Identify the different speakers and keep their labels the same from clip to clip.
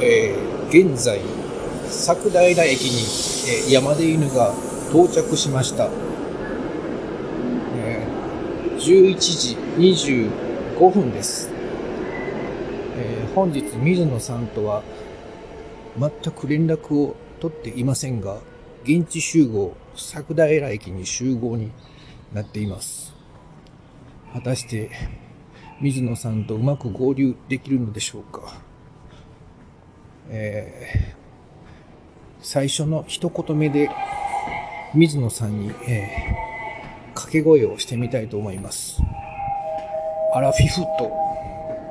Speaker 1: えー現在、桜平駅に、えー山出犬が到着しました。えー11時25分です。えー本日、水野さんとは全く連絡を取っていませんが、現地集合、桜平駅に集合になっています。果たして、水野さんとうまく合流できるのでしょうか。えー最初の一言目で、水野さんに、えー掛け声をしてみたいと思います。アラフィフと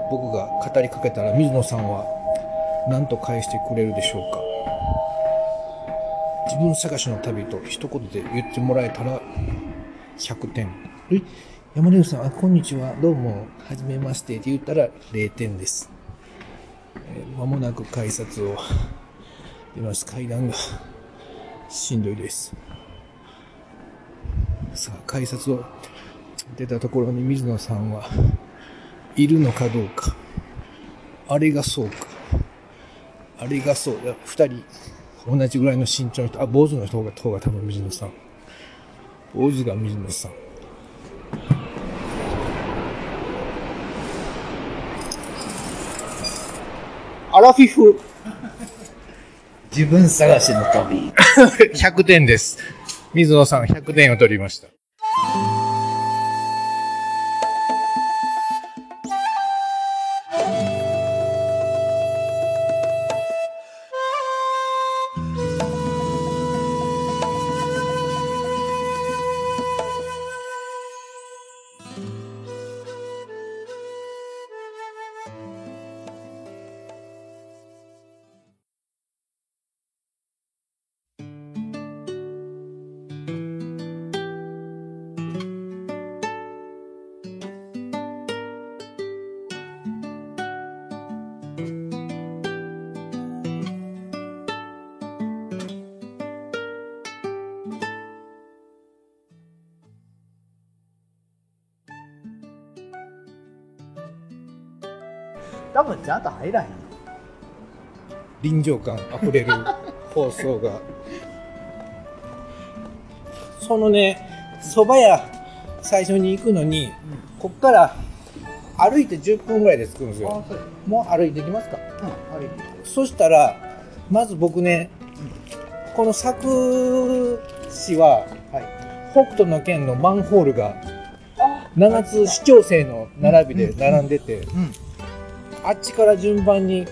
Speaker 1: 僕が語りかけたら水野さんは何と返してくれるでしょうか。自分探しの旅と一言で言ってもらえたら100点。山根さん、あ、こんにちは。どうも、はじめましてって言ったら0点です。えーもなく改札を出ます。階段がしんどいです。さあ、改札を出たところに水野さんはいるのかどうか。あれがそうか。あれがそう。いや、二人、同じぐらいの身長の人。あ、坊主の人が、方が多分水野さん。坊主が水野さん。アラフィフ。
Speaker 2: 自分探しの旅。
Speaker 1: 100点です。水野さん100点を取りました。
Speaker 2: 多分ちゃんと入らへん。
Speaker 1: 臨場感あふれる 放送が。そのね、蕎麦屋最初に行くのに、こっから歩いて10分ぐらいで着くんですよ。もう歩いてきますか？
Speaker 2: うん、歩いて
Speaker 1: そしたら、まず僕ね、この佐久市は、
Speaker 2: はい。
Speaker 1: 北斗の県のマンホールが
Speaker 2: あ
Speaker 1: 7つ市長生の並びで並んでて、
Speaker 2: うん。
Speaker 1: あっちから順番に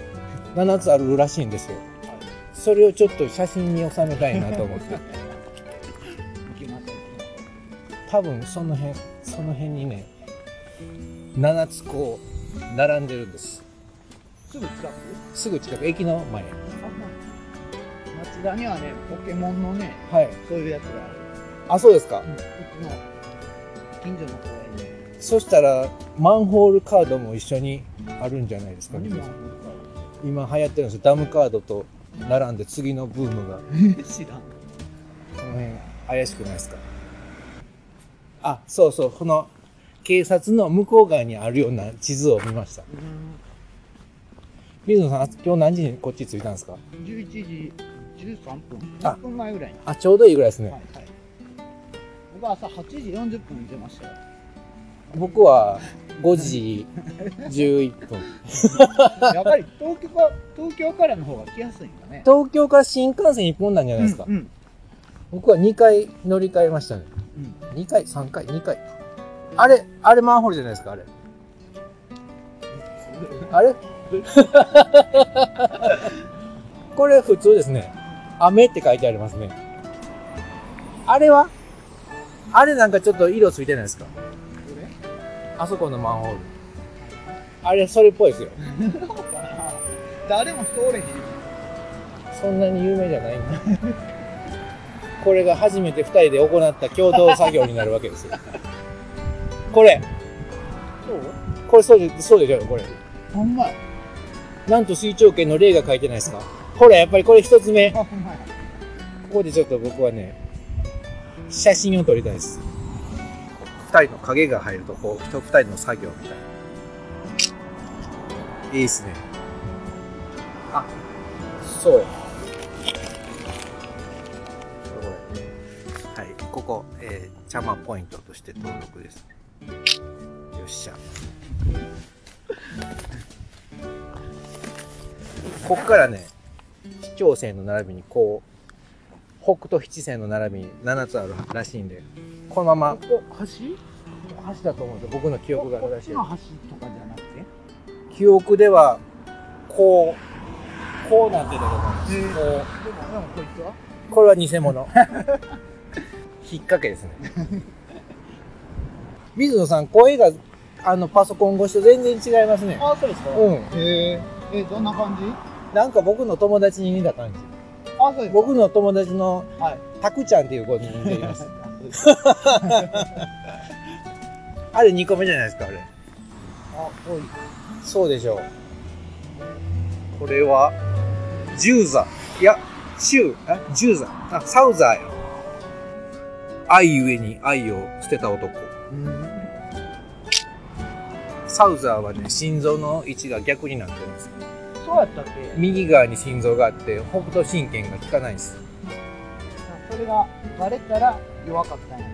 Speaker 1: 7つあるらしいんですよ。それをちょっと写真に収めたいなと思って。
Speaker 2: 行きます。
Speaker 1: 多分その辺、その辺にね、7つこう、並んでるんです。
Speaker 2: すぐ近く？
Speaker 1: すぐ近く、駅の前。
Speaker 2: 町田にはね、ポケモンのね、
Speaker 1: はい。
Speaker 2: そういうやつがある。
Speaker 1: あ、そうですか。
Speaker 2: うん。うちの近所の公園で。
Speaker 1: そしたら、マンホールカードも一緒にあるんじゃないですか今流行ってるんですよ。ダムカードと並んで次のブームが。
Speaker 2: 知らん。
Speaker 1: この辺怪しくないですか？あ、そうそう、この警察の向こう側にあるような地図を見ました。水野さん、あ今日何時にこっち着いたんですか
Speaker 2: ？11時13分。
Speaker 1: あ
Speaker 2: 10分前ぐらいに。
Speaker 1: あ、ちょうどいいぐらいですね。
Speaker 2: はいはい。僕は朝8時40分に出ましたよ。
Speaker 1: 僕は5時11分。
Speaker 2: やっぱり東京か東京からの方が来やすいんだね。
Speaker 1: 東京から新幹線1本なんじゃないですか。
Speaker 2: うん。
Speaker 1: 僕は2回乗り換えましたね。
Speaker 2: うん。
Speaker 1: 2回、3回、2回。あれ、あれマンホールじゃないですか、あれ。あれ？これ普通ですね。雨って書いてありますね。あれは？あれなんかちょっと色ついてないですか？あそこのマンホール。あれ、それっぽいですよ。
Speaker 2: 誰も通れへん。
Speaker 1: そんなに有名じゃないんだ。これが初めて二人で行った共同作業になるわけですよ。これ、
Speaker 2: そう？
Speaker 1: これそうでそうでしょ、これ。
Speaker 2: ほんまや。
Speaker 1: なんと水長券の例が書いてないですか？ほら、やっぱりこれ一つ目。こ。こでちょっと僕はね、写真を撮りたいです。二人の影が入ると、こう、人二人の作業みたいな。いいっすね。
Speaker 2: あ、
Speaker 1: そうや。はい、ここ、えー、チャマポイントとして登録です。よっしゃ。ここからね、市長線の並びにこう、北と七線の並びに7つあるらしいんで、このまま。
Speaker 2: ここ、橋？
Speaker 1: 橋だと思うんですよ。僕の記憶が正しい。
Speaker 2: 橋とかじゃなくて？
Speaker 1: 記憶ではこうこうなってたと思います、
Speaker 2: へー
Speaker 1: こ
Speaker 2: でも、でもこいつは？
Speaker 1: うこれは偽物。引っ掛けですね。水野さん声があのパソコン越しと全然違いますね。
Speaker 2: あ、そうですか？
Speaker 1: うん。
Speaker 2: へえ。え、どんな感じ？
Speaker 1: なんか僕の友達に似た感じ。
Speaker 2: あ、そうですか。
Speaker 1: 僕の友達の
Speaker 2: はい。
Speaker 1: タクちゃんっていう子に似ています
Speaker 2: あ、
Speaker 1: あれ2個目じゃないですかあれ。
Speaker 2: 多い。
Speaker 1: そうでしょ。うこれはジューザいやシュー。あジューザあサウザーや愛ゆえに愛を捨てた男。
Speaker 2: うん。
Speaker 1: サウザーはね心臓の位置が逆になってるんですよ。
Speaker 2: そうやったっけ？
Speaker 1: 右側に心臓があって北斗神経が効かないんです
Speaker 2: それがバレたら弱かったんや。っ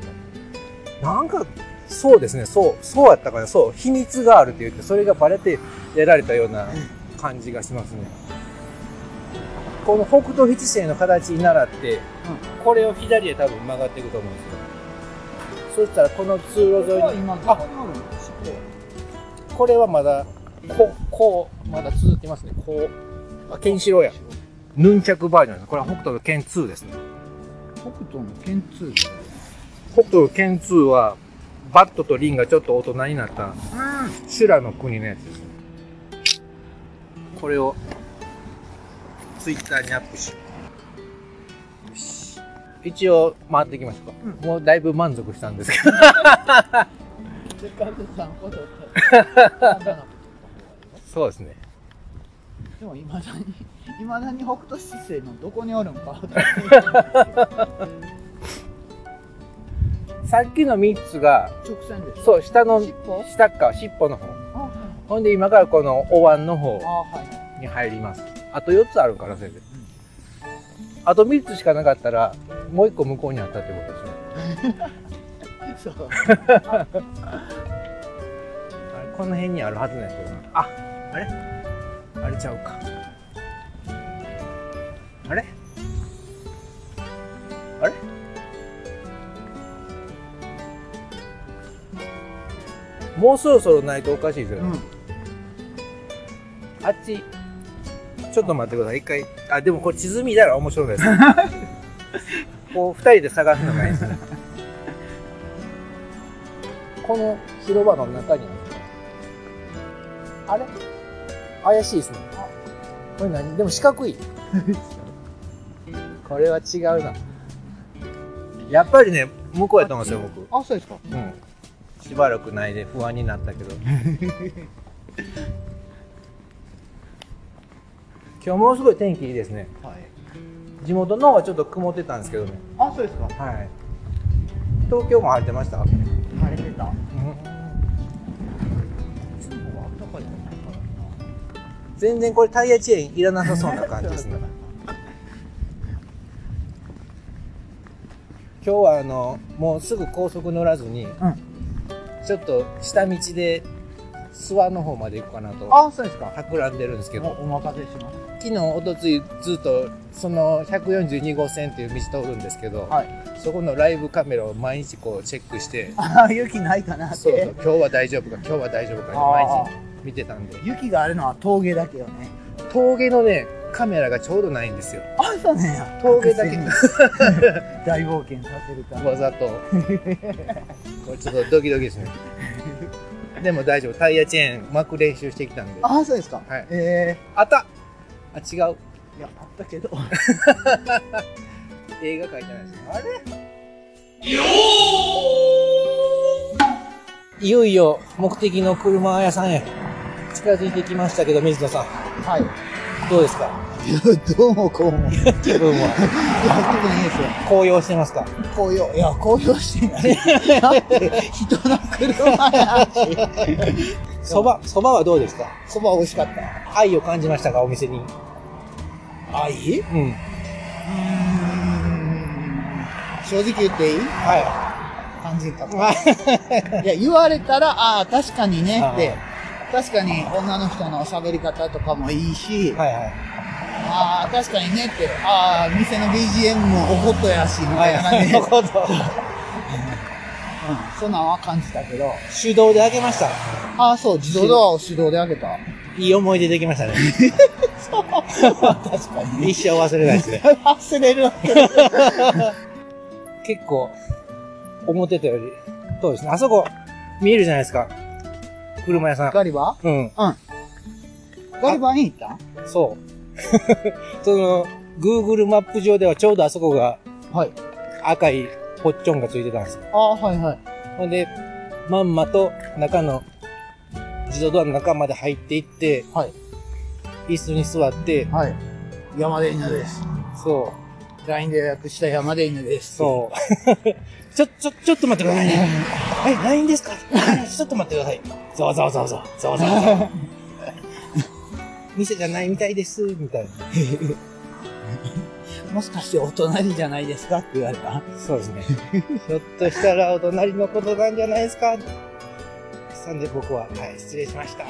Speaker 2: た
Speaker 1: なんかそうですね。そうそうやったかなそう秘密があるって言ってそれがバレてやられたような感じがしますね。この北斗七星の形に習って、これを左へ多分曲がっていくと思うんですよ。そしたらこの通路沿いに
Speaker 2: 今どこ
Speaker 1: れはまだこうこうまだ続きますね。こうあケンシロウや。ヌンチャクバージョンです。これは北斗の剣2ですね
Speaker 2: 北斗の剣2
Speaker 1: 北斗の剣2はバットとリンがちょっと大人になった修羅の国のやつです。これをツイッターにアップしよし。一応回っていきましょうか、もうだいぶ満足したんですけど。そうですね。
Speaker 2: でもいまだにいまだに北斗七星のどこにおるんか。
Speaker 1: さっきの3つが
Speaker 2: 直線です。
Speaker 1: そう下の
Speaker 2: 尻尾？
Speaker 1: 下っ側尻尾の方。
Speaker 2: あはい。
Speaker 1: ほんで今からこのお椀の方に入ります。あと4つあるから先生あと3つしかなかったらもう1個向こうにあったってことですね。
Speaker 2: そう。
Speaker 1: この辺にあるはずなんですけどな。ああれ？あれちゃうかあれ？あれ？もうそろそろないとおかしいですよ。ね、
Speaker 2: うん。
Speaker 1: あっち。ちょっと待ってください。一回。あでもこれ地図見たら面白いです こう二人で探すのがいいですね。この広場の中にあれ？怪しいですね。これ何？でも四角いこれは違うな。やっぱりね向こうやと思うんですよ僕。
Speaker 2: あそうですか。
Speaker 1: うん。しばらくないで不安になったけど。今日ものすごい天気いいですね。
Speaker 2: はい。
Speaker 1: 地元の方はちょっと曇ってたんですけどね。
Speaker 2: あそうですか。
Speaker 1: はい。東京も晴れてました？
Speaker 2: 晴れてた。
Speaker 1: うん。全然これタイヤチェーンいらなさそうな感じですね 今日はあのもうすぐ高速乗らずに、
Speaker 2: うん。
Speaker 1: ちょっと下道で諏訪の方まで行こうかなと
Speaker 2: あそうですか。
Speaker 1: 企んでるんですけど。
Speaker 2: おお任せします
Speaker 1: 昨日おとついずっとその142号線っていう道通るんですけど、
Speaker 2: はい。
Speaker 1: そこのライブカメラを毎日こうチェックして。
Speaker 2: あー雪ないかなって
Speaker 1: そうそう今日は大丈夫か今日は大丈夫かって毎
Speaker 2: あ
Speaker 1: 日見てたんで。
Speaker 2: 雪があるのは峠だけよね。
Speaker 1: 峠のねカメラがちょうどないんですよ。
Speaker 2: あそうねや。
Speaker 1: 峠だけ。
Speaker 2: 大冒険させるため
Speaker 1: わざと。これちょっとドキドキですねでも大丈夫。タイヤチェーン巻く練習してきたんで。あ
Speaker 2: あそうですか。
Speaker 1: はい。
Speaker 2: え
Speaker 1: った。あ違う。
Speaker 2: ー、いやあったけど。
Speaker 1: 映画描いてないですね。あれ？いよいよ目的の車屋さんへ近づいてきましたけど水野さん。
Speaker 2: はい
Speaker 1: どうですか？
Speaker 2: いやどうもこうも。
Speaker 1: 気分は
Speaker 2: 気分いいですよ。
Speaker 1: 高揚してますか？
Speaker 2: 紅葉いや紅葉してない。だって人の車やし。
Speaker 1: そばそばはどうですか？
Speaker 2: そば美味しかった。
Speaker 1: 愛を感じましたか？お店に。
Speaker 2: あ、いい
Speaker 1: うん。
Speaker 2: うーん。正直言っていい？
Speaker 1: は
Speaker 2: 感じか
Speaker 1: い。はい
Speaker 2: や、言われたら、ああ、確かにねって。
Speaker 1: あ。
Speaker 2: 確かに女の人の喋り方とかもいいし、
Speaker 1: はいはい。
Speaker 2: ああ、確かにねって、ああ、店の BGM もおことやし、みたいな感じで。うん、そんなんは感じたけど、
Speaker 1: 手動で開けました。
Speaker 2: ああ、そう、自動ドアを手動で開けた。
Speaker 1: いい思い出できましたね。
Speaker 2: 確かに。
Speaker 1: 一生忘れないですね。
Speaker 2: 忘れるわけだ。
Speaker 1: 結構、思ってたより、そうですね。あそこ、見えるじゃないですか。車屋さん。
Speaker 2: ガリバ？
Speaker 1: うん。
Speaker 2: ガリバに行った？
Speaker 1: そう。その、Google マップ上ではちょうどあそこが
Speaker 2: はい。
Speaker 1: 赤いポッチョンがついてたんですよ。
Speaker 2: ああ、はいはい。
Speaker 1: ほんで、まんまと中の、自動ドアの中まで入っていって、
Speaker 2: はい。
Speaker 1: 椅子に座って、
Speaker 2: はい。山で犬です。
Speaker 1: そう、
Speaker 2: LINE で予約した山で犬です。
Speaker 1: そう。ちょ、ちょ、ちょっと待ってくださいね。はい、LINE ですか？ちょっと待ってください。そうそうそうそう。そうそうそう。店じゃないみたいです、みたいな。
Speaker 2: もしかしてお隣じゃないですか？って言われた？
Speaker 1: そうですね。ひょっとしたらお隣のことなんじゃないですか？さんで僕は、はい、失礼しました。